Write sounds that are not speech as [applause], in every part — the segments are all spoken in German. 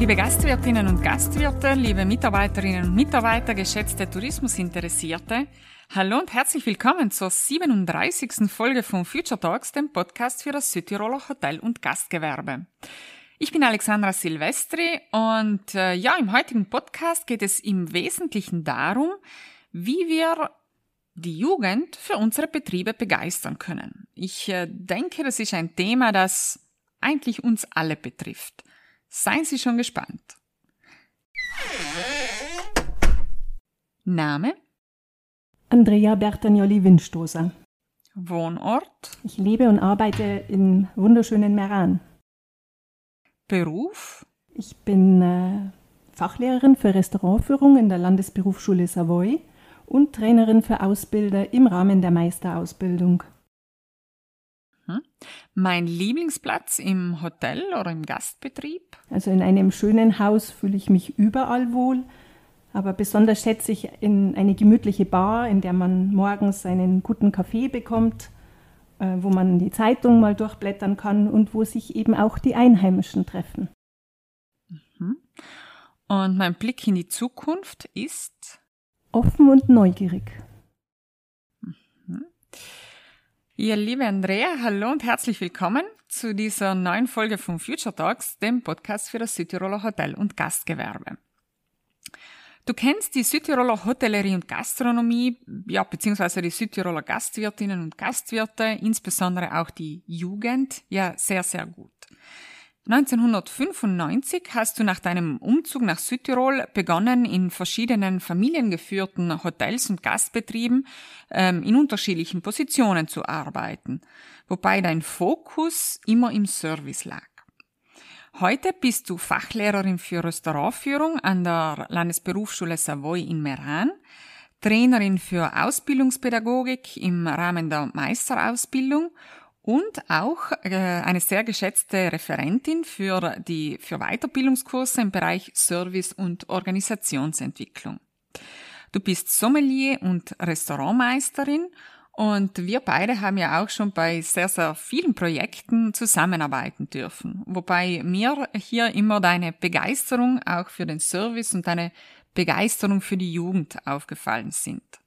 Liebe Gastwirtinnen und Gastwirte, liebe Mitarbeiterinnen und Mitarbeiter, geschätzte Tourismusinteressierte, hallo und herzlich willkommen zur 37. Folge von Future Talks, dem Podcast für das Südtiroler Hotel- und Gastgewerbe. Ich bin Alexandra Silvestri und äh, ja, im heutigen Podcast geht es im Wesentlichen darum, wie wir die Jugend für unsere Betriebe begeistern können. Ich äh, denke, das ist ein Thema, das eigentlich uns alle betrifft. Seien Sie schon gespannt. Name? Andrea Bertagnoli Windstoßer. Wohnort? Ich lebe und arbeite in wunderschönen Meran. Beruf? Ich bin äh, Fachlehrerin für Restaurantführung in der Landesberufsschule Savoy und Trainerin für Ausbilder im Rahmen der Meisterausbildung. Hm? Mein Lieblingsplatz im Hotel oder im Gastbetrieb? Also in einem schönen Haus fühle ich mich überall wohl, aber besonders schätze ich in eine gemütliche Bar, in der man morgens einen guten Kaffee bekommt, äh, wo man die Zeitung mal durchblättern kann und wo sich eben auch die Einheimischen treffen. Mhm. Und mein Blick in die Zukunft ist? Offen und neugierig. Ja, liebe Andrea, hallo und herzlich willkommen zu dieser neuen Folge von Future Talks, dem Podcast für das Südtiroler Hotel- und Gastgewerbe. Du kennst die Südtiroler Hotellerie und Gastronomie, ja, beziehungsweise die Südtiroler Gastwirtinnen und Gastwirte, insbesondere auch die Jugend, ja, sehr, sehr gut. 1995 hast du nach deinem Umzug nach Südtirol begonnen, in verschiedenen familiengeführten Hotels und Gastbetrieben ähm, in unterschiedlichen Positionen zu arbeiten, wobei dein Fokus immer im Service lag. Heute bist du Fachlehrerin für Restaurantführung an der Landesberufsschule Savoy in Meran, Trainerin für Ausbildungspädagogik im Rahmen der Meisterausbildung und auch äh, eine sehr geschätzte Referentin für die für Weiterbildungskurse im Bereich Service und Organisationsentwicklung. Du bist Sommelier und Restaurantmeisterin und wir beide haben ja auch schon bei sehr, sehr vielen Projekten zusammenarbeiten dürfen. Wobei mir hier immer deine Begeisterung auch für den Service und deine Begeisterung für die Jugend aufgefallen sind.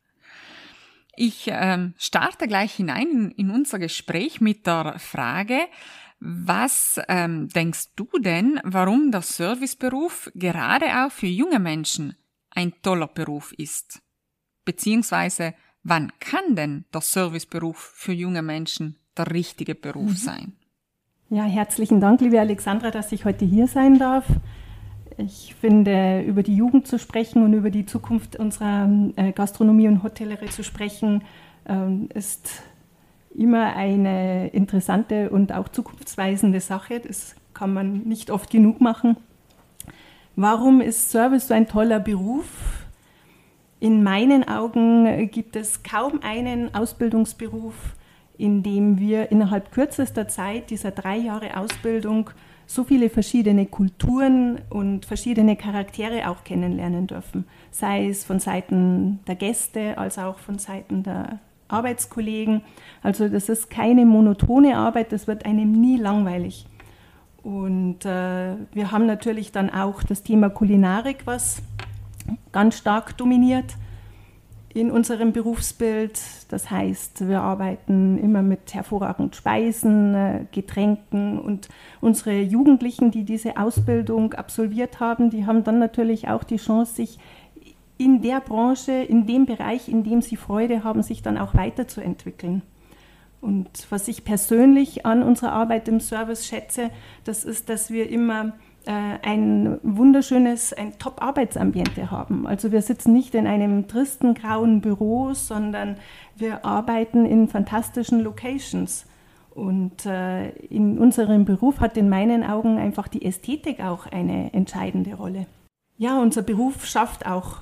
Ich ähm, starte gleich hinein in, unser Gespräch mit der Frage, was ähm, denkst du denn, warum der Serviceberuf gerade auch für junge Menschen ein toller Beruf ist? Beziehungsweise, wann kann denn der Serviceberuf für junge Menschen der richtige Beruf mhm. sein? Ja, herzlichen Dank, liebe Alexandra, dass ich heute hier sein darf. Ich finde, über die Jugend zu sprechen und über die Zukunft unserer äh, Gastronomie und Hotellerie zu sprechen, ähm, ist immer eine interessante und auch zukunftsweisende Sache. Das kann man nicht oft genug machen. Warum ist Service so ein toller Beruf? In meinen Augen gibt es kaum einen Ausbildungsberuf, in dem wir innerhalb kürzester Zeit dieser drei Jahre Ausbildung so viele verschiedene Kulturen und verschiedene Charaktere auch kennenlernen dürfen, sei es von Seiten der Gäste als auch von Seiten der Arbeitskollegen. Also das ist keine monotone Arbeit, das wird einem nie langweilig. Und äh, wir haben natürlich dann auch das Thema Kulinarik, was ganz stark dominiert in unserem Berufsbild. Das heißt, wir arbeiten immer mit hervorragenden Speisen, äh, Getränken und unsere Jugendlichen, die diese Ausbildung absolviert haben, die haben dann natürlich auch die Chance, sich in der Branche, in dem Bereich, in dem sie Freude haben, sich dann auch weiterzuentwickeln. Und was ich persönlich an unserer Arbeit im Service schätze, das ist, dass wir immer ein wunderschönes, ein Top-Arbeitsambiente haben. Also wir sitzen nicht in einem tristen grauen Büro, sondern wir arbeiten in fantastischen Locations. Und äh, in unserem Beruf hat in meinen Augen einfach die Ästhetik auch eine entscheidende Rolle. Ja, unser Beruf schafft auch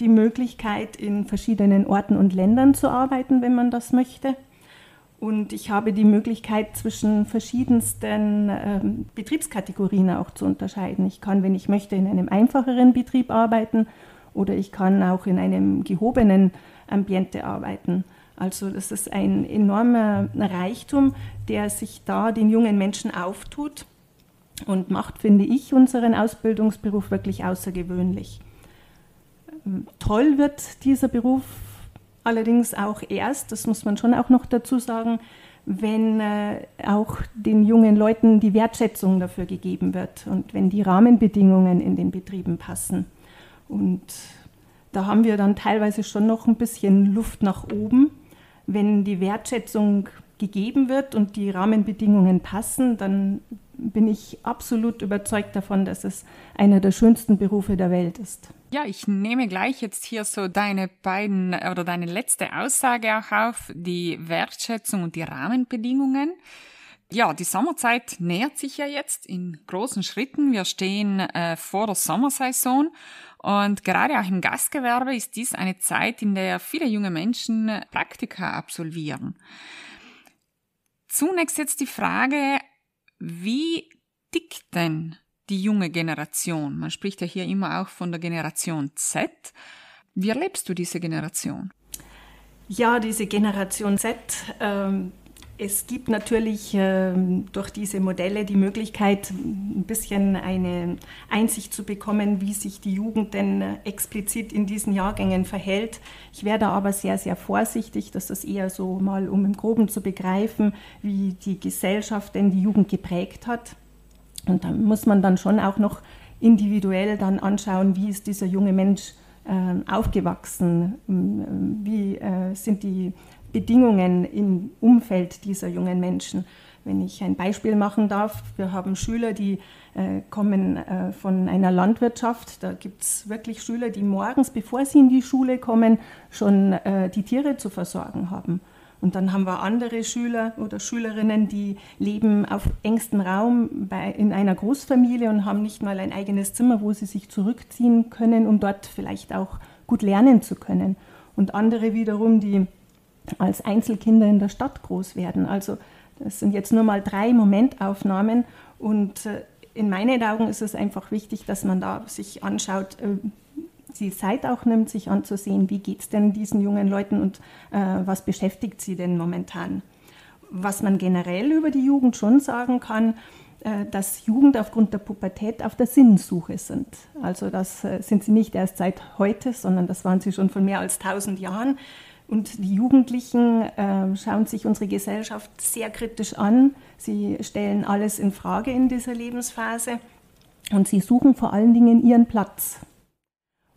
die Möglichkeit, in verschiedenen Orten und Ländern zu arbeiten, wenn man das möchte. Und ich habe die Möglichkeit, zwischen verschiedensten ähm, Betriebskategorien auch zu unterscheiden. Ich kann, wenn ich möchte, in einem einfacheren Betrieb arbeiten oder ich kann auch in einem gehobenen Ambiente arbeiten. Also das ist ein enormer Reichtum, der sich da den jungen Menschen auftut. und macht, finde ich, unseren Ausbildungsberuf wirklich außergewöhnlich. Toll wird dieser Beruf allerdings auch erst, das muss man schon auch noch dazu sagen, wenn äh, auch den jungen Leuten die Wertschätzung dafür gegeben wird und wenn die Rahmenbedingungen in den Betrieben passen. Und da haben wir dann teilweise schon noch ein bisschen Luft nach oben. Wenn die Wertschätzung gegeben wird und die Rahmenbedingungen passen, dann bin ich absolut überzeugt davon, dass es einer der schönsten Berufe der Welt ist. Ja, ich nehme gleich jetzt hier so deine beiden oder deine letzte Aussage auch auf, die Wertschätzung und die Rahmenbedingungen. Ja, die Sommerzeit nähert sich ja jetzt in großen Schritten. Wir stehen äh, vor der Sommersaison und gerade auch im Gastgewerbe ist dies eine Zeit, in der viele junge Menschen Praktika absolvieren. Zunächst jetzt die Frage, wie tickt denn die junge Generation? Man spricht ja hier immer auch von der Generation Z. Wie erlebst du diese Generation? Ja, diese Generation Z ähm, es gibt natürlich äh, durch diese Modelle die Möglichkeit, ein bisschen eine Einsicht zu bekommen, wie sich die Jugend denn explizit in diesen Jahrgängen verhält. Ich werde aber sehr, sehr vorsichtig, dass das eher so mal, um im Groben zu begreifen, wie die Gesellschaft denn die Jugend geprägt hat. Und da muss man dann schon auch noch individuell dann anschauen, wie ist dieser junge Mensch äh, aufgewachsen, wie äh, sind die Bedingungen im Umfeld dieser jungen Menschen. Wenn ich ein Beispiel machen darf, wir haben Schüler, die äh, kommen äh, von einer Landwirtschaft. Da gibt es wirklich Schüler, die morgens, bevor sie in die Schule kommen, schon äh, die Tiere zu versorgen haben. Und dann haben wir andere Schüler oder Schülerinnen, die leben auf engstem Raum bei, in einer Großfamilie und haben nicht mal ein eigenes Zimmer, wo sie sich zurückziehen können, um dort vielleicht auch gut lernen zu können. Und andere wiederum, die als Einzelkinder in der Stadt groß werden. Also das sind jetzt nur mal drei Momentaufnahmen und äh, in meinen Augen ist es einfach wichtig, dass man da sich anschaut, äh, die Zeit auch nimmt, sich anzusehen, wie geht es denn diesen jungen Leuten und äh, was beschäftigt sie denn momentan. Was man generell über die Jugend schon sagen kann, äh, dass Jugend aufgrund der Pubertät auf der Sinnsuche sind. Also das äh, sind sie nicht erst seit heute, sondern das waren sie schon von mehr als tausend Jahren. Und die Jugendlichen äh, schauen sich unsere Gesellschaft sehr kritisch an. Sie stellen alles in Frage in dieser Lebensphase und sie suchen vor allen Dingen ihren Platz.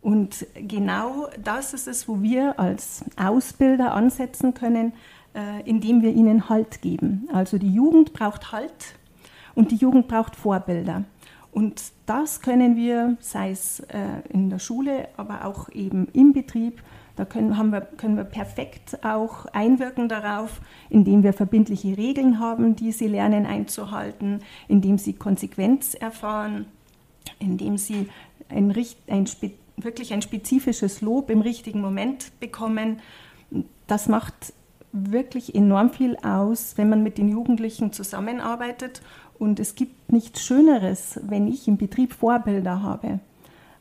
Und genau das ist es, wo wir als Ausbilder ansetzen können, äh, indem wir ihnen Halt geben. Also die Jugend braucht Halt und die Jugend braucht Vorbilder. Und das können wir, sei es äh, in der Schule, aber auch eben im Betrieb, da können, haben wir, können wir perfekt auch einwirken darauf, indem wir verbindliche Regeln haben, die sie lernen einzuhalten, indem sie Konsequenz erfahren, indem sie ein, ein, wirklich ein spezifisches Lob im richtigen Moment bekommen. Das macht wirklich enorm viel aus, wenn man mit den Jugendlichen zusammenarbeitet. Und es gibt nichts Schöneres, wenn ich im Betrieb Vorbilder habe.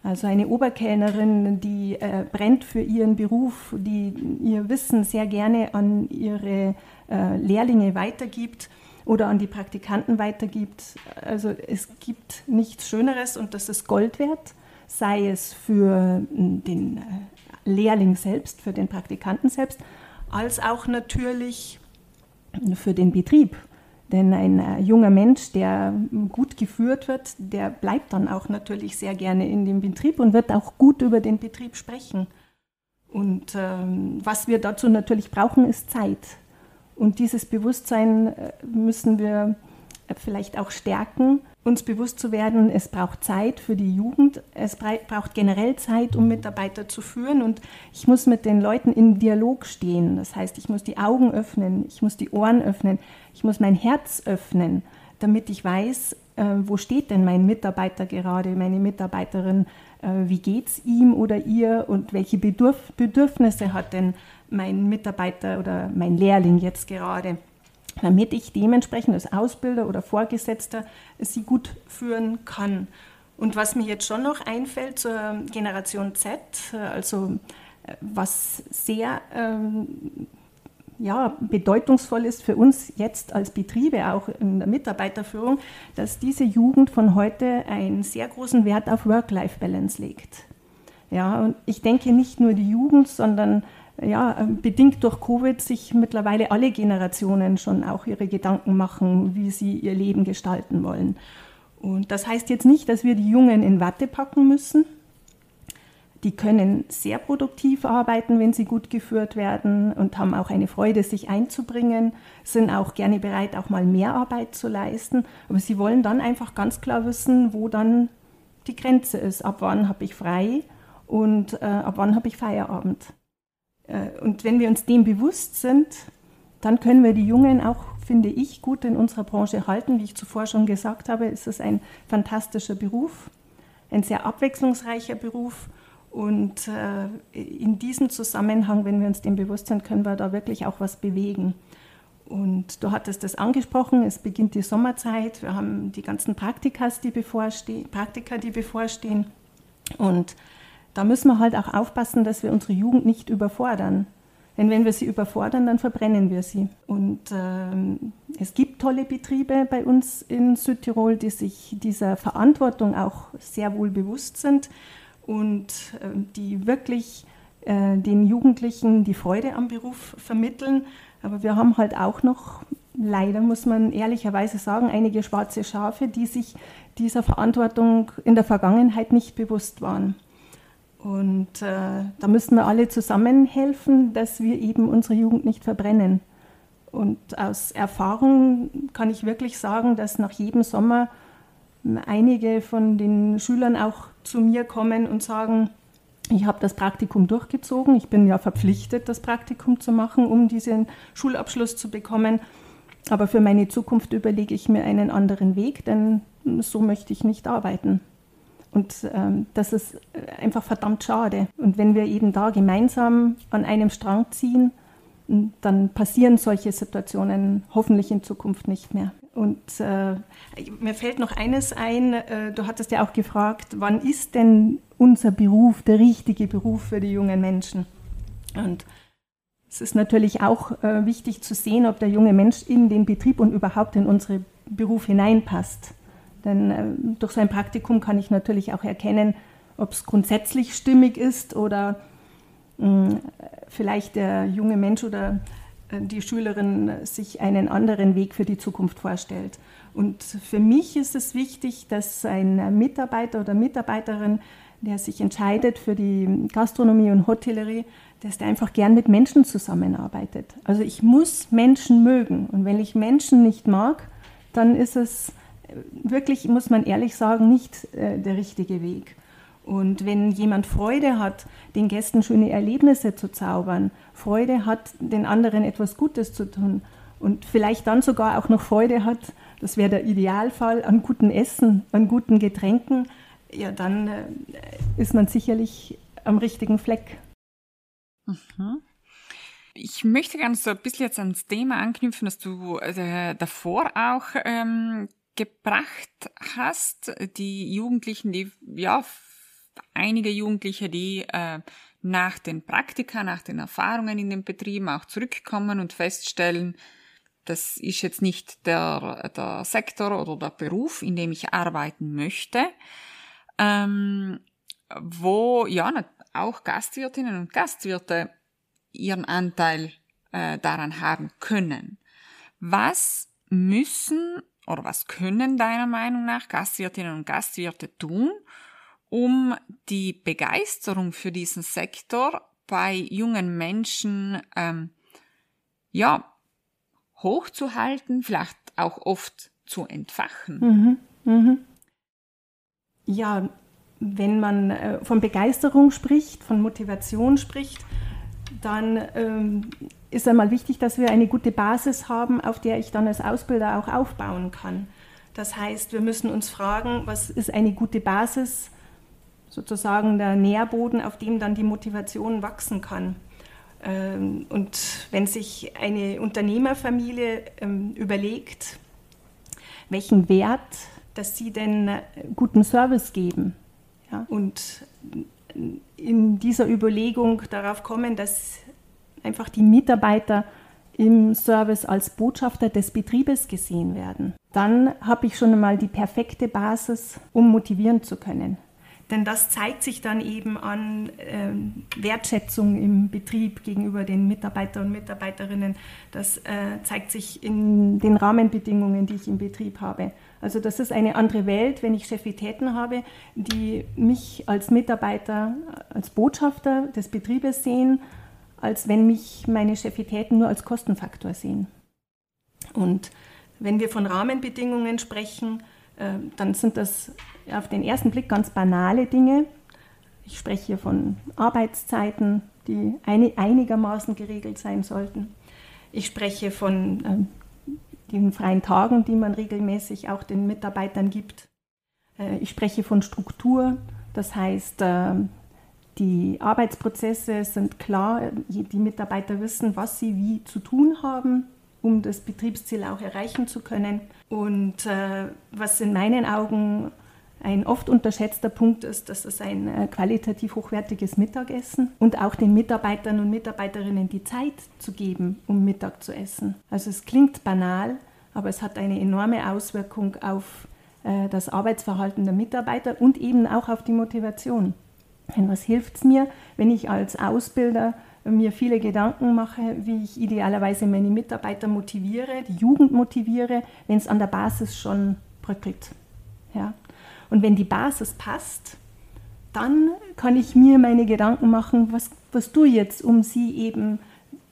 Also eine Oberkellnerin, die äh, brennt für ihren Beruf, die ihr Wissen sehr gerne an ihre äh, Lehrlinge weitergibt oder an die Praktikanten weitergibt. Also es gibt nichts Schöneres und das ist Gold wert, sei es für den äh, Lehrling selbst, für den Praktikanten selbst, als auch natürlich für den Betrieb. Denn ein äh, junger Mensch, der gut geführt wird, der bleibt dann auch natürlich sehr gerne in dem Betrieb und wird auch gut über den Betrieb sprechen. Und ähm, was wir dazu natürlich brauchen, ist Zeit. Und dieses Bewusstsein äh, müssen wir äh, vielleicht auch stärken uns bewusst zu werden, es braucht Zeit für die Jugend, es braucht generell Zeit, um Mitarbeiter zu führen. Und ich muss mit den Leuten in Dialog stehen. Das heißt, ich muss die Augen öffnen, ich muss die Ohren öffnen, ich muss mein Herz öffnen, damit ich weiß, äh, wo steht denn mein Mitarbeiter gerade, meine Mitarbeiterin, äh, wie geht es ihm oder ihr? Und welche Bedürf Bedürfnisse hat denn mein Mitarbeiter oder mein Lehrling jetzt gerade damit ich dementsprechend als Ausbilder oder Vorgesetzter sie gut führen kann. Und was mir jetzt schon noch einfällt zur Generation Z, also äh, was sehr ähm, ja, bedeutungsvoll ist für uns jetzt als Betriebe, auch in der Mitarbeiterführung, dass diese Jugend von heute einen sehr großen Wert auf Work-Life-Balance legt. Ja, und ich denke nicht nur die Jugend, sondern ja, bedingt durch Covid sich mittlerweile alle Generationen schon auch ihre Gedanken machen, wie sie ihr Leben gestalten wollen. Und das heißt jetzt nicht, dass wir die Jungen in Watte packen müssen, die können sehr produktiv arbeiten, wenn sie gut geführt werden und haben auch eine Freude, sich einzubringen, sind auch gerne bereit, auch mal mehr Arbeit zu leisten. Aber sie wollen dann einfach ganz klar wissen, wo dann die Grenze ist. Ab wann habe ich frei und äh, ab wann habe ich Feierabend. Äh, und wenn wir uns dem bewusst sind, dann können wir die Jungen auch, finde ich, gut in unserer Branche halten. Wie ich zuvor schon gesagt habe, ist es ein fantastischer Beruf, ein sehr abwechslungsreicher Beruf und äh, in diesem Zusammenhang, wenn wir uns dem bewusst sind, können wir da wirklich auch was bewegen. Und du hattest das angesprochen, es beginnt die Sommerzeit, wir haben die ganzen Praktikas, die bevorstehen, Praktika, die bevorstehen. Und da müssen wir halt auch aufpassen, dass wir unsere Jugend nicht überfordern. Denn wenn wir sie überfordern, dann verbrennen wir sie. Und ähm, es gibt tolle Betriebe bei uns in Südtirol, die sich dieser Verantwortung auch sehr wohl bewusst sind und äh, die wirklich äh, den Jugendlichen die Freude am Beruf vermitteln. Aber wir haben halt auch noch, leider muss man ehrlicherweise sagen, einige schwarze Schafe, die sich dieser Verantwortung in der Vergangenheit nicht bewusst waren. Und äh, da müssen wir alle zusammen helfen, dass wir eben unsere Jugend nicht verbrennen. Und aus Erfahrung kann ich wirklich sagen, dass nach jedem Sommer einige von den Schülern auch zu mir kommen und sagen, ich habe das Praktikum durchgezogen, ich bin ja verpflichtet, das Praktikum zu machen, um diesen Schulabschluss zu bekommen. Aber für meine Zukunft überlege ich mir einen anderen Weg, denn so möchte ich nicht arbeiten. Und ähm, das ist einfach verdammt schade. Und wenn wir eben da gemeinsam an einem Strang ziehen, dann passieren solche Situationen hoffentlich in Zukunft nicht mehr. Und äh, mir fällt noch eines ein, äh, du hattest ja auch gefragt, wann ist denn unser Beruf der richtige Beruf für die jungen Menschen? Und es ist natürlich auch äh, wichtig zu sehen, ob der junge Mensch in den Betrieb und überhaupt in unseren Beruf hineinpasst. Denn äh, durch sein Praktikum kann ich natürlich auch erkennen, ob es grundsätzlich stimmig ist oder mh, vielleicht der junge Mensch oder die Schülerin sich einen anderen Weg für die Zukunft vorstellt. Und für mich ist es wichtig, dass ein Mitarbeiter oder Mitarbeiterin, der sich entscheidet für die Gastronomie und Hotellerie, dass der einfach gern mit Menschen zusammenarbeitet. Also ich muss Menschen mögen. Und wenn ich Menschen nicht mag, dann ist es wirklich, muss man ehrlich sagen, nicht äh, der richtige Weg. Und wenn jemand Freude hat, den Gästen schöne Erlebnisse zu zaubern, Freude hat, den anderen etwas Gutes zu tun und vielleicht dann sogar auch noch Freude hat, das wäre der Idealfall, an guten Essen, an guten Getränken, ja, dann äh, ist man sicherlich am richtigen Fleck. Mhm. Ich möchte gerne so ein bisschen jetzt ans Thema anknüpfen, das du äh, davor auch ähm, gebracht hast. Die Jugendlichen, die ja einige Jugendliche, die äh, nach den Praktika, nach den Erfahrungen in den Betrieben auch zurückkommen und feststellen, das ist jetzt nicht der, der Sektor oder der Beruf, in dem ich arbeiten möchte, ähm, wo ja auch Gastwirtinnen und Gastwirte ihren Anteil äh, daran haben können. Was müssen oder was können deiner Meinung nach Gastwirtinnen und Gastwirte tun, um die Begeisterung für diesen Sektor bei jungen Menschen ähm, ja hochzuhalten, vielleicht auch oft zu entfachen. Mhm, mhm. Ja, wenn man äh, von Begeisterung spricht, von Motivation spricht, dann ähm, ist einmal wichtig, dass wir eine gute Basis haben, auf der ich dann als Ausbilder auch aufbauen kann. Das heißt, wir müssen uns fragen, was ist eine gute Basis sozusagen der Nährboden, auf dem dann die Motivation wachsen kann. Ähm, und wenn sich eine Unternehmerfamilie ähm, überlegt, welchen Wert, dass sie denn äh, guten Service geben ja, und in dieser Überlegung darauf kommen, dass einfach die Mitarbeiter im Service als Botschafter des Betriebes gesehen werden, dann habe ich schon einmal die perfekte Basis, um motivieren zu können. Denn das zeigt sich dann eben an äh, Wertschätzung im Betrieb gegenüber den Mitarbeitern und Mitarbeiterinnen. Das äh, zeigt sich in den Rahmenbedingungen, die ich im Betrieb habe. Also das ist eine andere Welt, wenn ich Chefitäten habe, die mich als Mitarbeiter, als Botschafter des Betriebes sehen, als wenn mich meine Chefitäten nur als Kostenfaktor sehen. Und wenn wir von Rahmenbedingungen sprechen, äh, dann sind das auf den ersten Blick ganz banale Dinge. Ich spreche hier von Arbeitszeiten, die einigermaßen geregelt sein sollten. Ich spreche von ähm, den freien Tagen, die man regelmäßig auch den Mitarbeitern gibt. Äh, ich spreche von Struktur, das heißt, äh, die Arbeitsprozesse sind klar, die Mitarbeiter wissen, was sie wie zu tun haben um das Betriebsziel auch erreichen zu können. Und äh, was in meinen Augen ein oft unterschätzter Punkt ist, dass es ein äh, qualitativ hochwertiges Mittagessen und auch den Mitarbeitern und Mitarbeiterinnen die Zeit zu geben, um Mittag zu essen. Also es klingt banal, aber es hat eine enorme Auswirkung auf äh, das Arbeitsverhalten der Mitarbeiter und eben auch auf die Motivation. Denn was hilft es mir, wenn ich als Ausbilder mir viele Gedanken mache, wie ich idealerweise meine Mitarbeiter motiviere, die Jugend motiviere, wenn es an der Basis schon bröckelt. Ja? Und wenn die Basis passt, dann kann ich mir meine Gedanken machen, was, was du jetzt, um sie eben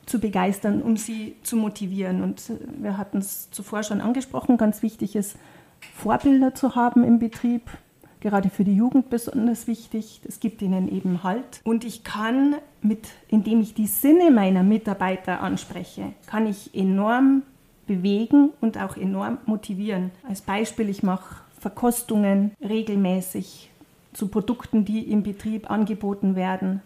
zu begeistern, um sie zu motivieren. Und wir hatten es zuvor schon angesprochen, ganz wichtig ist, Vorbilder zu haben im Betrieb, gerade für die Jugend besonders wichtig. Es gibt ihnen eben Halt. Und ich kann, mit, indem ich die Sinne meiner Mitarbeiter anspreche, kann ich enorm bewegen und auch enorm motivieren. Als Beispiel, ich mache Verkostungen regelmäßig zu Produkten, die im Betrieb angeboten werden.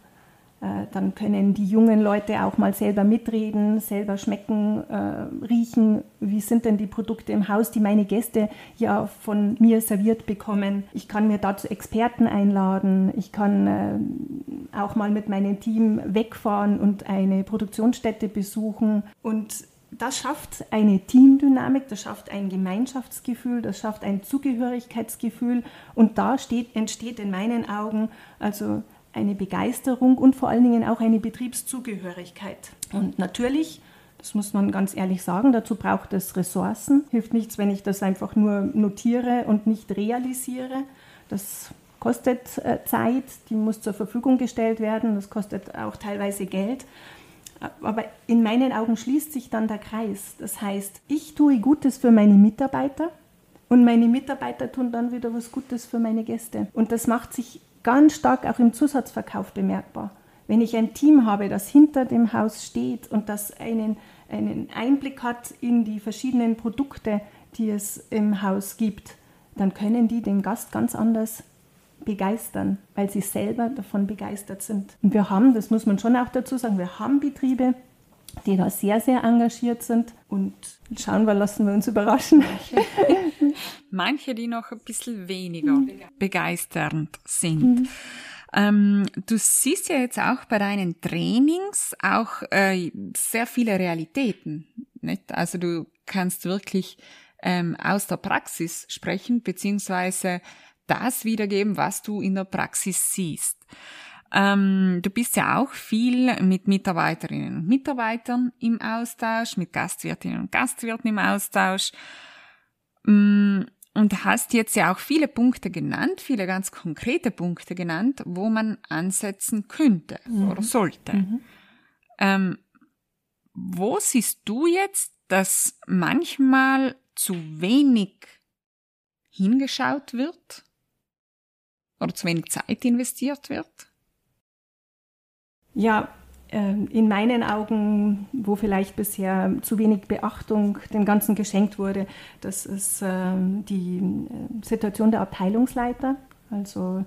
Äh, dann können die jungen Leute auch mal selber mitreden, selber schmecken, äh, riechen, wie sind denn die Produkte im Haus, die meine Gäste ja von mir serviert bekommen. Ich kann mir dazu Experten einladen, ich kann äh, auch mal mit meinem Team wegfahren und eine Produktionsstätte besuchen. Und das schafft eine Teamdynamik, das schafft ein Gemeinschaftsgefühl, das schafft ein Zugehörigkeitsgefühl. Und da steht, entsteht in meinen Augen also eine Begeisterung und vor allen Dingen auch eine Betriebszugehörigkeit. Und natürlich, das muss man ganz ehrlich sagen, dazu braucht es Ressourcen. Hilft nichts, wenn ich das einfach nur notiere und nicht realisiere. Das kostet äh, Zeit, die muss zur Verfügung gestellt werden, das kostet auch teilweise Geld. Aber in meinen Augen schließt sich dann der Kreis. Das heißt, ich tue Gutes für meine Mitarbeiter und meine Mitarbeiter tun dann wieder was Gutes für meine Gäste. Und das macht sich ganz stark auch im Zusatzverkauf bemerkbar. Wenn ich ein Team habe, das hinter dem Haus steht und das einen, einen Einblick hat in die verschiedenen Produkte, die es im Haus gibt, dann können die den Gast ganz anders begeistern, weil sie selber davon begeistert sind. Und wir haben, das muss man schon auch dazu sagen, wir haben Betriebe, die da sehr, sehr engagiert sind. Und schauen wir, lassen wir uns überraschen. [laughs] Manche, die noch ein bisschen weniger begeisternd sind. Mhm. Ähm, du siehst ja jetzt auch bei deinen Trainings auch äh, sehr viele Realitäten. Nicht? Also du kannst wirklich ähm, aus der Praxis sprechen, beziehungsweise das wiedergeben, was du in der Praxis siehst. Ähm, du bist ja auch viel mit Mitarbeiterinnen und Mitarbeitern im Austausch, mit Gastwirtinnen und Gastwirten im Austausch. Mm, und hast jetzt ja auch viele Punkte genannt, viele ganz konkrete Punkte genannt, wo man ansetzen könnte mhm. oder sollte. Mhm. Ähm, wo siehst du jetzt, dass manchmal zu wenig hingeschaut wird oder zu wenig Zeit investiert wird? Ja, in meinen Augen, wo vielleicht bisher zu wenig Beachtung dem Ganzen geschenkt wurde, das ist ähm, die äh, Situation der Abteilungsleiter. Also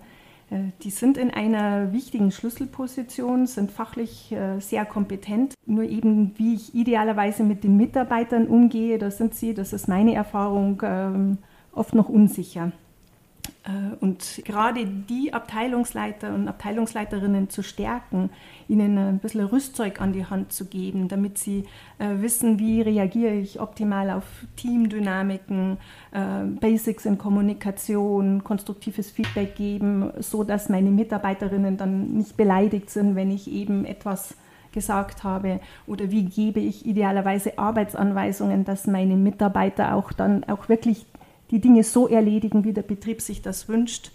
äh, die sind in einer wichtigen Schlüsselposition, sind fachlich äh, sehr kompetent. Nur eben, wie ich idealerweise mit den Mitarbeitern umgehe, da sind sie, das ist meine Erfahrung, ähm, oft noch unsicher. Äh, und gerade die Abteilungsleiter und Abteilungsleiterinnen zu stärken, ihnen ein bisschen Rüstzeug an die Hand zu geben, damit sie äh, wissen, wie reagiere ich optimal auf Teamdynamiken, äh, Basics in Kommunikation, konstruktives Feedback geben, so dass meine Mitarbeiterinnen dann nicht beleidigt sind, wenn ich eben etwas gesagt habe. Oder wie gebe ich idealerweise Arbeitsanweisungen, dass meine Mitarbeiter auch dann auch wirklich die Dinge so erledigen, wie der Betrieb sich das wünscht.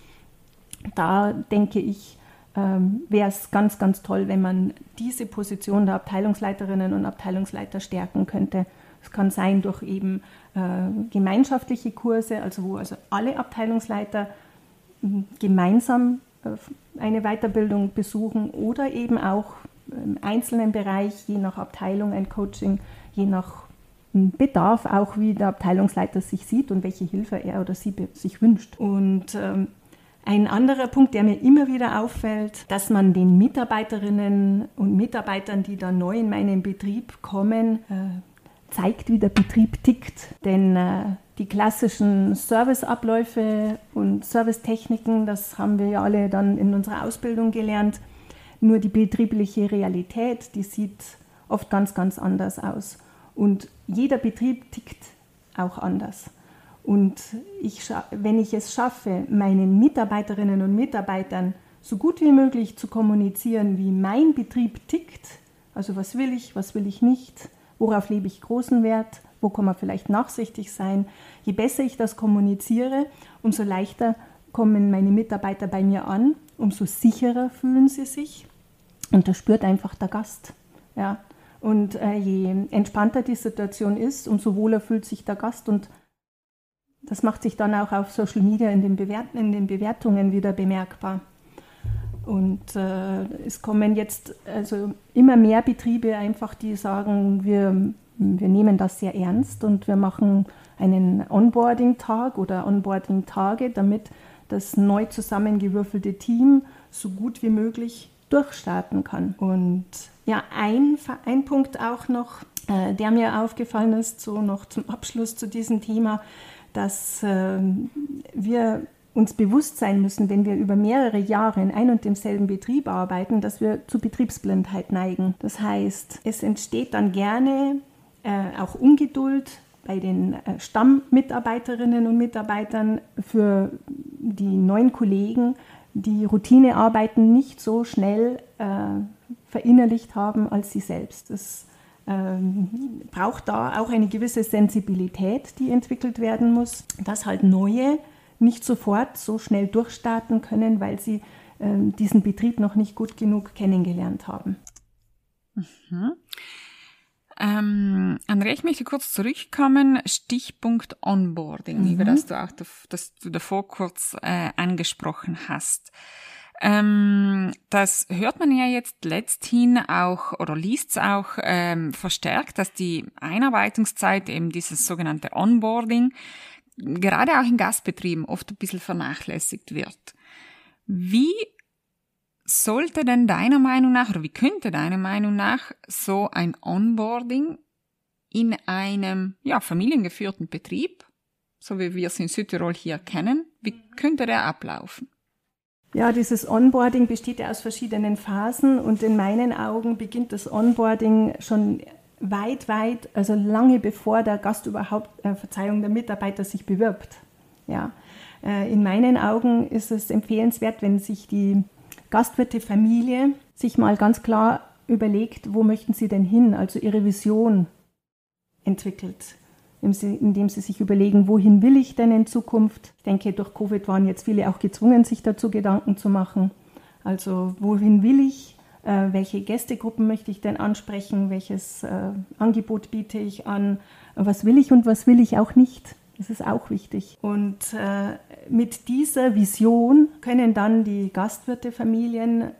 Da denke ich, ähm, wäre es ganz, ganz toll, wenn man diese Position der Abteilungsleiterinnen und Abteilungsleiter stärken könnte. Es kann sein durch eben äh, gemeinschaftliche Kurse, also wo also alle Abteilungsleiter hm, gemeinsam äh, eine Weiterbildung besuchen oder eben auch im einzelnen Bereich, je nach Abteilung ein Coaching, je nach Bedarf, auch wie der Abteilungsleiter sich sieht und welche Hilfe er oder sie sich wünscht. Und ähm, ein anderer Punkt, der mir immer wieder auffällt, dass man den Mitarbeiterinnen und Mitarbeitern, die da neu in meinen Betrieb kommen, äh, zeigt, wie der Betrieb tickt. Denn äh, die klassischen Serviceabläufe und Servicetechniken, das haben wir ja alle dann in unserer Ausbildung gelernt, nur die betriebliche Realität, die sieht oft ganz, ganz anders aus. Und jeder Betrieb tickt auch anders. Und ich, wenn ich es schaffe, meinen Mitarbeiterinnen und Mitarbeitern so gut wie möglich zu kommunizieren, wie mein Betrieb tickt, also was will ich, was will ich nicht, worauf lebe ich großen Wert, wo kann man vielleicht nachsichtig sein, je besser ich das kommuniziere, umso leichter kommen meine Mitarbeiter bei mir an, umso sicherer fühlen sie sich und das spürt einfach der Gast. Ja. Und äh, je entspannter die Situation ist, umso wohler fühlt sich der Gast. Und das macht sich dann auch auf Social Media in den, Bewert in den Bewertungen wieder bemerkbar. Und äh, es kommen jetzt also immer mehr Betriebe einfach, die sagen, wir, wir nehmen das sehr ernst und wir machen einen Onboarding-Tag oder Onboarding-Tage, damit das neu zusammengewürfelte Team so gut wie möglich durchstarten kann. Und ja, ein, ein Punkt auch noch, äh, der mir aufgefallen ist, so noch zum Abschluss zu diesem Thema, dass äh, wir uns bewusst sein müssen, wenn wir über mehrere Jahre in ein und demselben Betrieb arbeiten, dass wir zu Betriebsblindheit neigen. Das heißt, es entsteht dann gerne äh, auch Ungeduld bei den äh, Stammmitarbeiterinnen und Mitarbeitern für die neuen Kollegen, die Routinearbeiten nicht so schnell äh, verinnerlicht haben als sie selbst. Es ähm, braucht da auch eine gewisse Sensibilität, die entwickelt werden muss, dass halt neue nicht sofort so schnell durchstarten können, weil sie äh, diesen Betrieb noch nicht gut genug kennengelernt haben. Mhm. Ähm, Andrea, ich möchte kurz zurückkommen. Stichpunkt Onboarding, mhm. über das du auch das du davor kurz äh, angesprochen hast. Ähm, das hört man ja jetzt letzthin auch oder liest es auch ähm, verstärkt, dass die Einarbeitungszeit, eben dieses sogenannte Onboarding, gerade auch in Gastbetrieben oft ein bisschen vernachlässigt wird. Wie sollte denn deiner Meinung nach, oder wie könnte deiner Meinung nach so ein Onboarding in einem ja, familiengeführten Betrieb, so wie wir es in Südtirol hier kennen, wie könnte der ablaufen? Ja, dieses Onboarding besteht ja aus verschiedenen Phasen und in meinen Augen beginnt das Onboarding schon weit, weit, also lange bevor der Gast überhaupt, äh, Verzeihung, der Mitarbeiter sich bewirbt. Ja. Äh, in meinen Augen ist es empfehlenswert, wenn sich die Gastwirte Familie sich mal ganz klar überlegt, wo möchten sie denn hin, also ihre Vision entwickelt, indem sie sich überlegen, wohin will ich denn in Zukunft. Ich denke, durch Covid waren jetzt viele auch gezwungen, sich dazu Gedanken zu machen. Also wohin will ich, äh, welche Gästegruppen möchte ich denn ansprechen, welches äh, Angebot biete ich an, was will ich und was will ich auch nicht. Das ist auch wichtig. Und äh, mit dieser Vision können dann die Gastwirtefamilien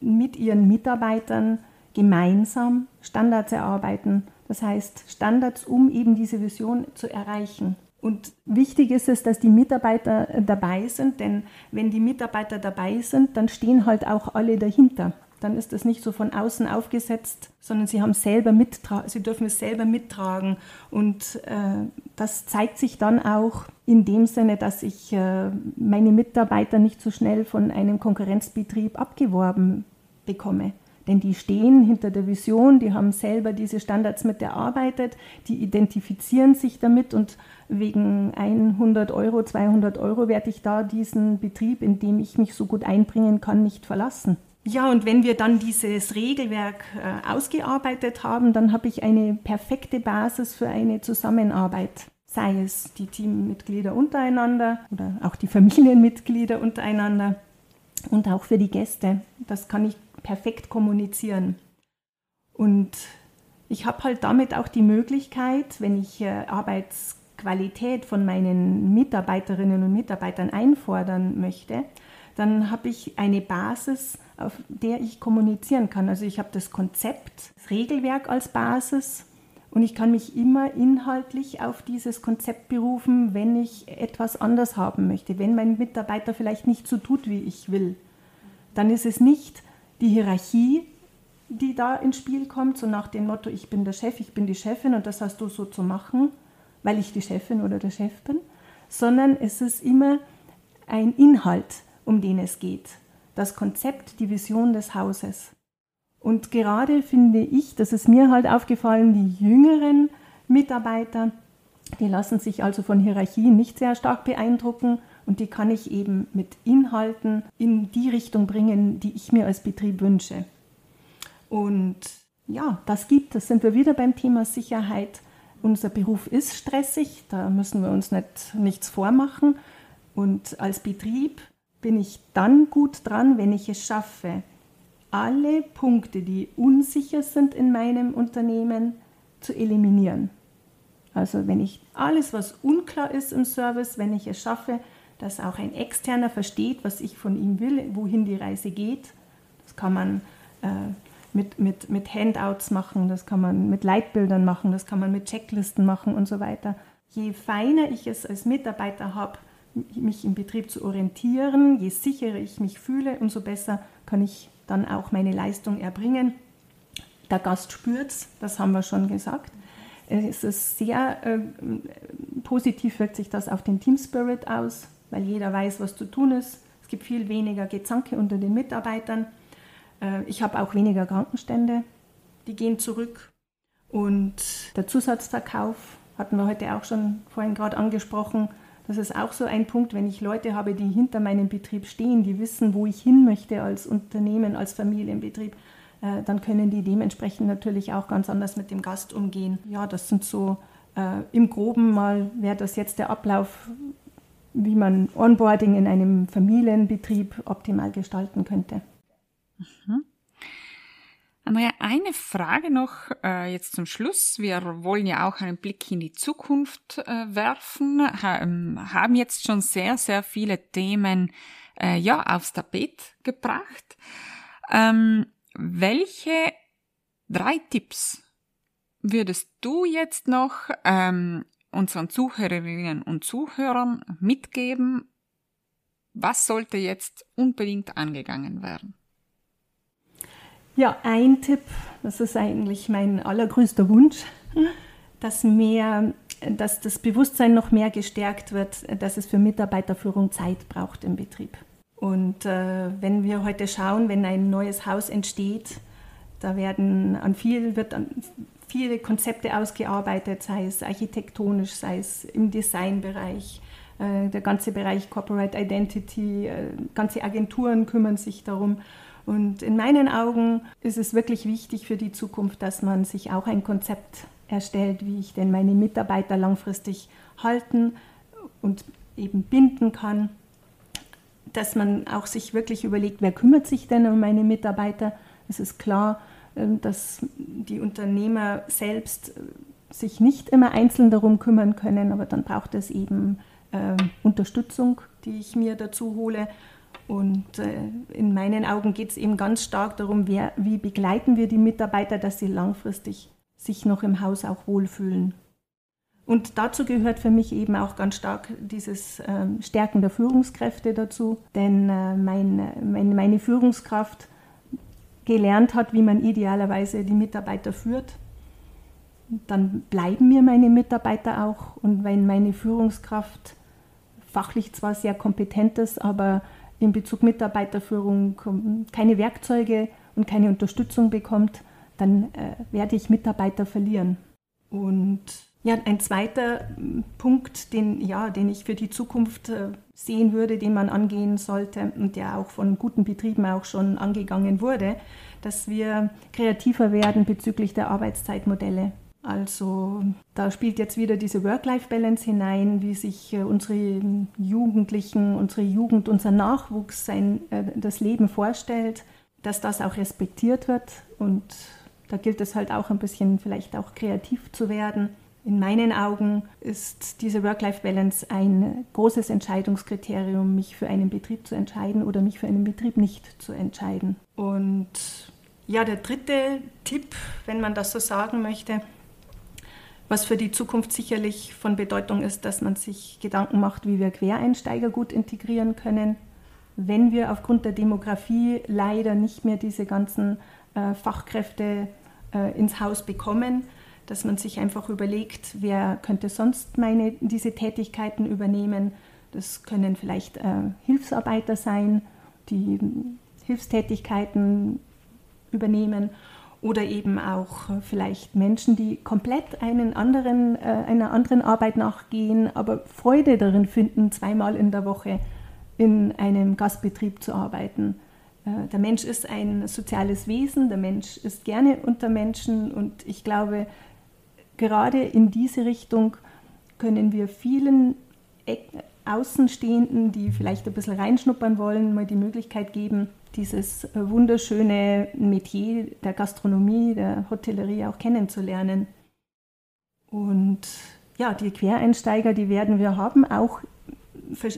mit ihren Mitarbeitern gemeinsam Standards erarbeiten. Das heißt Standards, um eben diese Vision zu erreichen. Und wichtig ist es, dass die Mitarbeiter dabei sind, denn wenn die Mitarbeiter dabei sind, dann stehen halt auch alle dahinter dann ist das nicht so von außen aufgesetzt, sondern sie haben selber mittra sie dürfen es selber mittragen. Und äh, das zeigt sich dann auch in dem Sinne, dass ich äh, meine Mitarbeiter nicht so schnell von einem Konkurrenzbetrieb abgeworben bekomme. Denn die stehen hinter der Vision, die haben selber diese Standards mit erarbeitet, die identifizieren sich damit und wegen 100 Euro, 200 Euro werde ich da diesen Betrieb, in dem ich mich so gut einbringen kann, nicht verlassen. Ja, und wenn wir dann dieses Regelwerk äh, ausgearbeitet haben, dann habe ich eine perfekte Basis für eine Zusammenarbeit sei es die Teammitglieder untereinander oder auch die [laughs] Familienmitglieder untereinander und auch für die Gäste. Das kann ich perfekt kommunizieren. Und ich habe halt damit auch die Möglichkeit, wenn ich äh, Arbeitsqualität von meinen Mitarbeiterinnen und Mitarbeitern einfordern möchte, dann habe ich eine Basis, auf der ich kommunizieren kann. Also ich habe das Konzept, das Regelwerk als Basis und ich kann mich immer inhaltlich auf dieses Konzept berufen, wenn ich etwas anders haben möchte. Wenn mein Mitarbeiter vielleicht nicht so tut, wie ich will, dann ist es nicht die Hierarchie, die da ins Spiel kommt, so nach dem Motto, ich bin der Chef, ich bin die Chefin und das hast du so zu machen, weil ich die Chefin oder der Chef bin, sondern es ist immer ein Inhalt, um den es geht. Das Konzept, die Vision des Hauses. Und gerade finde ich, das ist mir halt aufgefallen, die jüngeren Mitarbeiter, die lassen sich also von Hierarchien nicht sehr stark beeindrucken und die kann ich eben mit Inhalten in die Richtung bringen, die ich mir als Betrieb wünsche. Und ja, das gibt, das sind wir wieder beim Thema Sicherheit. Unser Beruf ist stressig, da müssen wir uns nicht, nichts vormachen. Und als Betrieb bin ich dann gut dran, wenn ich es schaffe, alle Punkte, die unsicher sind in meinem Unternehmen, zu eliminieren. Also wenn ich alles, was unklar ist im Service, wenn ich es schaffe, dass auch ein Externer versteht, was ich von ihm will, wohin die Reise geht, das kann man äh, mit, mit, mit Handouts machen, das kann man mit Leitbildern machen, das kann man mit Checklisten machen und so weiter. Je feiner ich es als Mitarbeiter habe, mich im Betrieb zu orientieren, je sicherer ich mich fühle, umso besser kann ich dann auch meine Leistung erbringen. Der Gast spürt es, das haben wir schon gesagt. Es ist sehr äh, positiv wirkt sich das auf den Team Spirit aus, weil jeder weiß, was zu tun ist. Es gibt viel weniger Gezanke unter den Mitarbeitern. Äh, ich habe auch weniger Krankenstände, die gehen zurück. Und der Zusatzverkauf hatten wir heute auch schon vorhin gerade angesprochen. Das ist auch so ein Punkt, wenn ich Leute habe, die hinter meinem Betrieb stehen, die wissen, wo ich hin möchte als Unternehmen, als Familienbetrieb, äh, dann können die dementsprechend natürlich auch ganz anders mit dem Gast umgehen. Ja, das sind so äh, im groben mal, wäre das jetzt der Ablauf, wie man Onboarding in einem Familienbetrieb optimal gestalten könnte. Mhm. Andrea, eine Frage noch äh, jetzt zum Schluss. Wir wollen ja auch einen Blick in die Zukunft äh, werfen, ha, ähm, haben jetzt schon sehr, sehr viele Themen äh, ja aufs Tapet gebracht. Ähm, welche drei Tipps würdest du jetzt noch ähm, unseren Zuhörerinnen und Zuhörern mitgeben? Was sollte jetzt unbedingt angegangen werden? Ja, ein Tipp, das ist eigentlich mein allergrößter Wunsch, dass mehr, dass das Bewusstsein noch mehr gestärkt wird, dass es für Mitarbeiterführung Zeit braucht im Betrieb. Und äh, wenn wir heute schauen, wenn ein neues Haus entsteht, da werden an viel, wird an viele Konzepte ausgearbeitet, sei es architektonisch, sei es im Designbereich, äh, der ganze Bereich Corporate Identity, äh, ganze Agenturen kümmern sich darum. Und in meinen Augen ist es wirklich wichtig für die Zukunft, dass man sich auch ein Konzept erstellt, wie ich denn meine Mitarbeiter langfristig halten und eben binden kann. Dass man auch sich wirklich überlegt, wer kümmert sich denn um meine Mitarbeiter. Es ist klar, ähm, dass die Unternehmer selbst äh, sich nicht immer einzeln darum kümmern können, aber dann braucht es eben äh, Unterstützung, die ich mir dazu hole. Und äh, in meinen Augen geht es eben ganz stark darum, wer, wie begleiten wir die Mitarbeiter, dass sie langfristig sich noch im Haus auch wohlfühlen. Und dazu gehört für mich eben auch ganz stark dieses ähm, Stärken der Führungskräfte dazu, denn äh, mein, mein, meine Führungskraft gelernt hat, wie man idealerweise die Mitarbeiter führt, dann bleiben mir meine Mitarbeiter auch. Und wenn meine Führungskraft fachlich zwar sehr kompetent ist, aber in Bezug Mitarbeiterführung keine Werkzeuge und keine Unterstützung bekommt, dann äh, werde ich Mitarbeiter verlieren. Und ja, ein zweiter hm, Punkt, den, ja, den ich für die Zukunft äh, sehen würde, den man angehen sollte und der auch von guten Betrieben auch schon angegangen wurde, dass wir kreativer werden bezüglich der Arbeitszeitmodelle. Also da spielt jetzt wieder diese Work-Life-Balance hinein, wie sich äh, unsere Jugendlichen, unsere Jugend, unser Nachwuchs sein, äh, das Leben vorstellt, dass das auch respektiert wird. Und da gilt es halt auch ein bisschen vielleicht auch kreativ zu werden. In meinen Augen ist diese Work-Life-Balance ein großes Entscheidungskriterium, mich für einen Betrieb zu entscheiden oder mich für einen Betrieb nicht zu entscheiden. Und ja, der dritte Tipp, wenn man das so sagen möchte, was für die Zukunft sicherlich von Bedeutung ist, dass man sich Gedanken macht, wie wir Quereinsteiger gut integrieren können. Wenn wir aufgrund der Demografie leider nicht mehr diese ganzen äh, Fachkräfte äh, ins Haus bekommen, dass man sich einfach überlegt, wer könnte sonst meine, diese Tätigkeiten übernehmen. Das können vielleicht äh, Hilfsarbeiter sein, die Hilfstätigkeiten übernehmen oder eben auch äh, vielleicht Menschen, die komplett einen anderen, äh, einer anderen Arbeit nachgehen, aber Freude darin finden, zweimal in der Woche in einem Gastbetrieb zu arbeiten. Äh, der Mensch ist ein soziales Wesen, der Mensch ist gerne unter Menschen und ich glaube, gerade in diese Richtung können wir vielen Außenstehenden, die vielleicht ein bisschen reinschnuppern wollen, mal die Möglichkeit geben, dieses wunderschöne Metier der Gastronomie, der Hotellerie auch kennenzulernen. Und ja, die Quereinsteiger, die werden wir haben, auch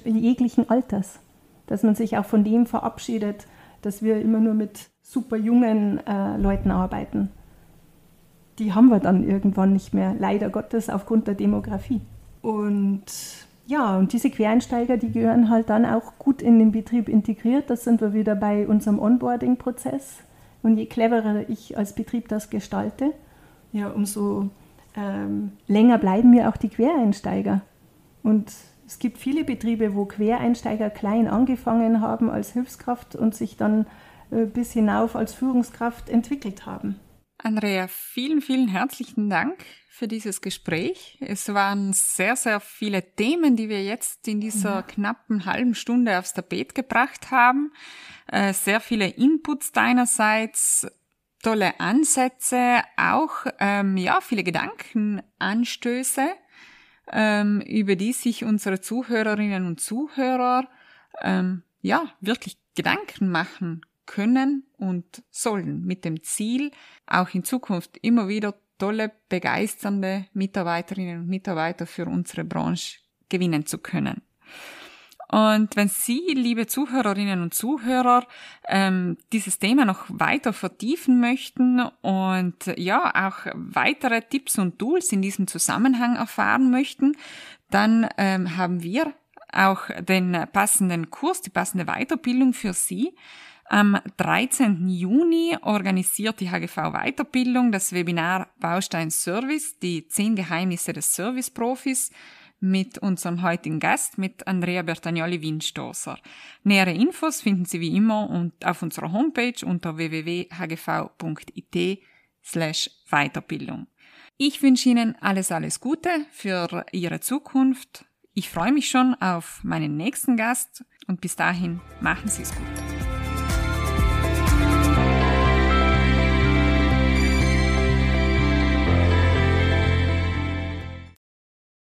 jeglichen Alters. Dass man sich auch von dem verabschiedet, dass wir immer nur mit super jungen äh, Leuten arbeiten. Die haben wir dann irgendwann nicht mehr, leider Gottes, aufgrund der Demografie. Und ja, und diese Quereinsteiger, die gehören halt dann auch gut in den Betrieb integriert. Das sind wir wieder bei unserem Onboarding-Prozess. Und je cleverer ich als Betrieb das gestalte, ja, umso ähm, länger bleiben mir auch die Quereinsteiger. Und es gibt viele Betriebe, wo Quereinsteiger klein angefangen haben als Hilfskraft und sich dann äh, bis hinauf als Führungskraft entwickelt haben. Andrea, vielen, vielen herzlichen Dank für dieses Gespräch. Es waren sehr, sehr viele Themen, die wir jetzt in dieser ja. knappen halben Stunde aufs Tapet gebracht haben. Äh, sehr viele Inputs deinerseits, tolle Ansätze, auch ähm, ja viele Gedankenanstöße, ähm, über die sich unsere Zuhörerinnen und Zuhörer ähm, ja wirklich Gedanken machen können und sollen mit dem Ziel, auch in Zukunft immer wieder tolle, begeisternde Mitarbeiterinnen und Mitarbeiter für unsere Branche gewinnen zu können. Und wenn Sie, liebe Zuhörerinnen und Zuhörer, ähm, dieses Thema noch weiter vertiefen möchten und ja auch weitere Tipps und Tools in diesem Zusammenhang erfahren möchten, dann ähm, haben wir auch den passenden Kurs, die passende Weiterbildung für Sie. Am 13. Juni organisiert die HGV Weiterbildung das Webinar Baustein Service, die zehn Geheimnisse des Serviceprofis mit unserem heutigen Gast, mit Andrea Bertagnoli-Winstoßer. Nähere Infos finden Sie wie immer und auf unserer Homepage unter www.hgv.it slash Weiterbildung. Ich wünsche Ihnen alles, alles Gute für Ihre Zukunft. Ich freue mich schon auf meinen nächsten Gast und bis dahin machen Sie es gut.